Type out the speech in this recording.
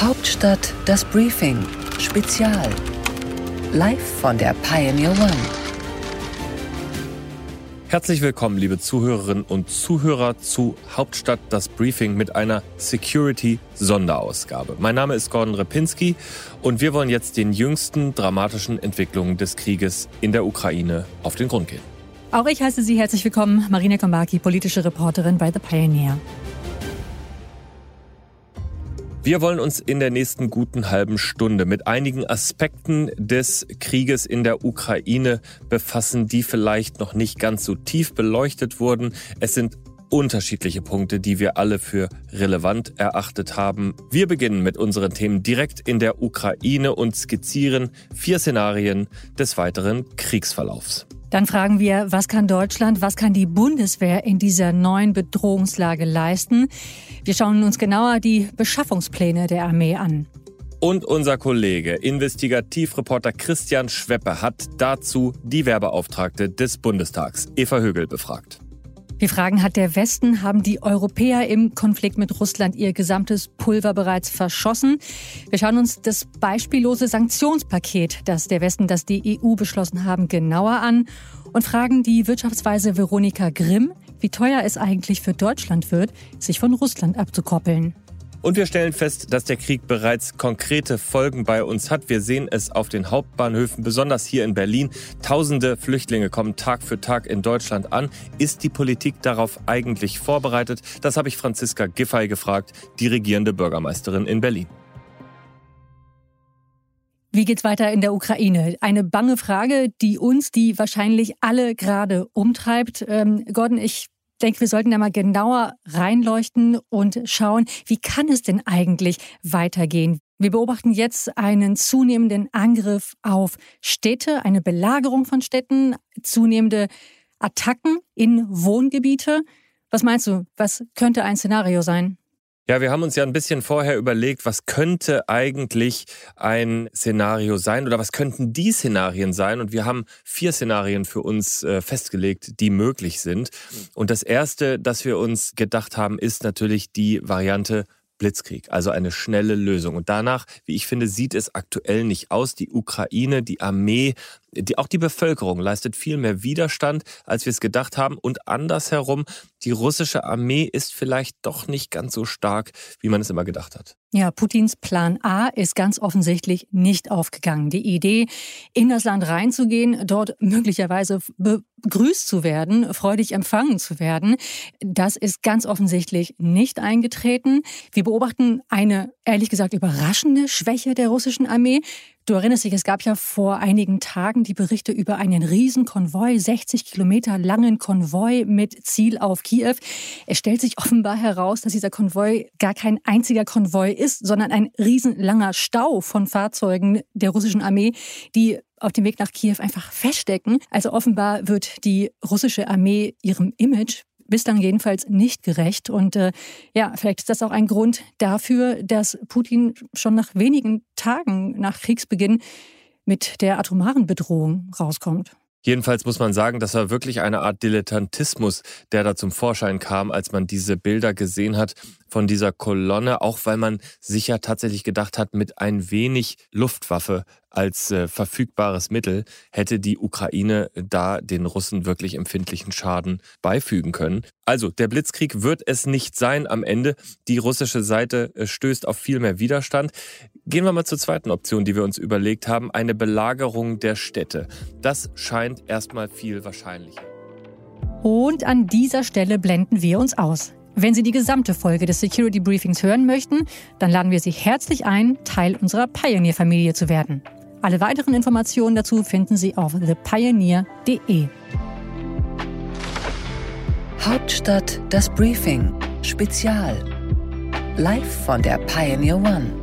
Hauptstadt das Briefing Spezial. Live von der Pioneer One. Herzlich willkommen, liebe Zuhörerinnen und Zuhörer, zu Hauptstadt das Briefing mit einer Security-Sonderausgabe. Mein Name ist Gordon Repinski und wir wollen jetzt den jüngsten dramatischen Entwicklungen des Krieges in der Ukraine auf den Grund gehen. Auch ich heiße Sie herzlich willkommen, Marina Kombaki, politische Reporterin bei The Pioneer. Wir wollen uns in der nächsten guten halben Stunde mit einigen Aspekten des Krieges in der Ukraine befassen, die vielleicht noch nicht ganz so tief beleuchtet wurden. Es sind unterschiedliche Punkte, die wir alle für relevant erachtet haben. Wir beginnen mit unseren Themen direkt in der Ukraine und skizzieren vier Szenarien des weiteren Kriegsverlaufs. Dann fragen wir, was kann Deutschland, was kann die Bundeswehr in dieser neuen Bedrohungslage leisten? Wir schauen uns genauer die Beschaffungspläne der Armee an. Und unser Kollege, Investigativreporter Christian Schweppe, hat dazu die Werbeauftragte des Bundestags, Eva Högel, befragt. Wir fragen, hat der Westen, haben die Europäer im Konflikt mit Russland ihr gesamtes Pulver bereits verschossen? Wir schauen uns das beispiellose Sanktionspaket, das der Westen, das die EU beschlossen haben, genauer an und fragen die Wirtschaftsweise Veronika Grimm, wie teuer es eigentlich für Deutschland wird, sich von Russland abzukoppeln. Und wir stellen fest, dass der Krieg bereits konkrete Folgen bei uns hat. Wir sehen es auf den Hauptbahnhöfen, besonders hier in Berlin. Tausende Flüchtlinge kommen Tag für Tag in Deutschland an. Ist die Politik darauf eigentlich vorbereitet? Das habe ich Franziska Giffey gefragt, die regierende Bürgermeisterin in Berlin. Wie geht's weiter in der Ukraine? Eine bange Frage, die uns, die wahrscheinlich alle gerade umtreibt. Ähm, Gordon, ich denke, wir sollten da mal genauer reinleuchten und schauen, wie kann es denn eigentlich weitergehen? Wir beobachten jetzt einen zunehmenden Angriff auf Städte, eine Belagerung von Städten, zunehmende Attacken in Wohngebiete. Was meinst du, was könnte ein Szenario sein? Ja, wir haben uns ja ein bisschen vorher überlegt, was könnte eigentlich ein Szenario sein oder was könnten die Szenarien sein? Und wir haben vier Szenarien für uns äh, festgelegt, die möglich sind. Und das erste, das wir uns gedacht haben, ist natürlich die Variante Blitzkrieg, also eine schnelle Lösung. Und danach, wie ich finde, sieht es aktuell nicht aus. Die Ukraine, die Armee, die, auch die Bevölkerung leistet viel mehr Widerstand, als wir es gedacht haben. Und andersherum, die russische Armee ist vielleicht doch nicht ganz so stark, wie man es immer gedacht hat. Ja, Putins Plan A ist ganz offensichtlich nicht aufgegangen. Die Idee, in das Land reinzugehen, dort möglicherweise begrüßt zu werden, freudig empfangen zu werden, das ist ganz offensichtlich nicht eingetreten. Wir beobachten eine, ehrlich gesagt, überraschende Schwäche der russischen Armee. Du erinnerst dich, es gab ja vor einigen Tagen die Berichte über einen Riesenkonvoi, 60 Kilometer langen Konvoi mit Ziel auf Kiew. Es stellt sich offenbar heraus, dass dieser Konvoi gar kein einziger Konvoi ist, sondern ein riesenlanger Stau von Fahrzeugen der russischen Armee, die auf dem Weg nach Kiew einfach feststecken. Also offenbar wird die russische Armee ihrem Image bislang jedenfalls nicht gerecht. Und äh, ja, vielleicht ist das auch ein Grund dafür, dass Putin schon nach wenigen Tagen nach Kriegsbeginn mit der atomaren Bedrohung rauskommt. Jedenfalls muss man sagen, das war wirklich eine Art Dilettantismus, der da zum Vorschein kam, als man diese Bilder gesehen hat von dieser Kolonne, auch weil man sicher tatsächlich gedacht hat, mit ein wenig Luftwaffe als äh, verfügbares Mittel hätte die Ukraine da den Russen wirklich empfindlichen Schaden beifügen können. Also der Blitzkrieg wird es nicht sein am Ende. Die russische Seite äh, stößt auf viel mehr Widerstand. Gehen wir mal zur zweiten Option, die wir uns überlegt haben, eine Belagerung der Städte. Das scheint erstmal viel wahrscheinlicher. Und an dieser Stelle blenden wir uns aus. Wenn Sie die gesamte Folge des Security Briefings hören möchten, dann laden wir Sie herzlich ein, Teil unserer Pioneer-Familie zu werden. Alle weiteren Informationen dazu finden Sie auf thepioneer.de. Hauptstadt das Briefing Spezial. Live von der Pioneer One.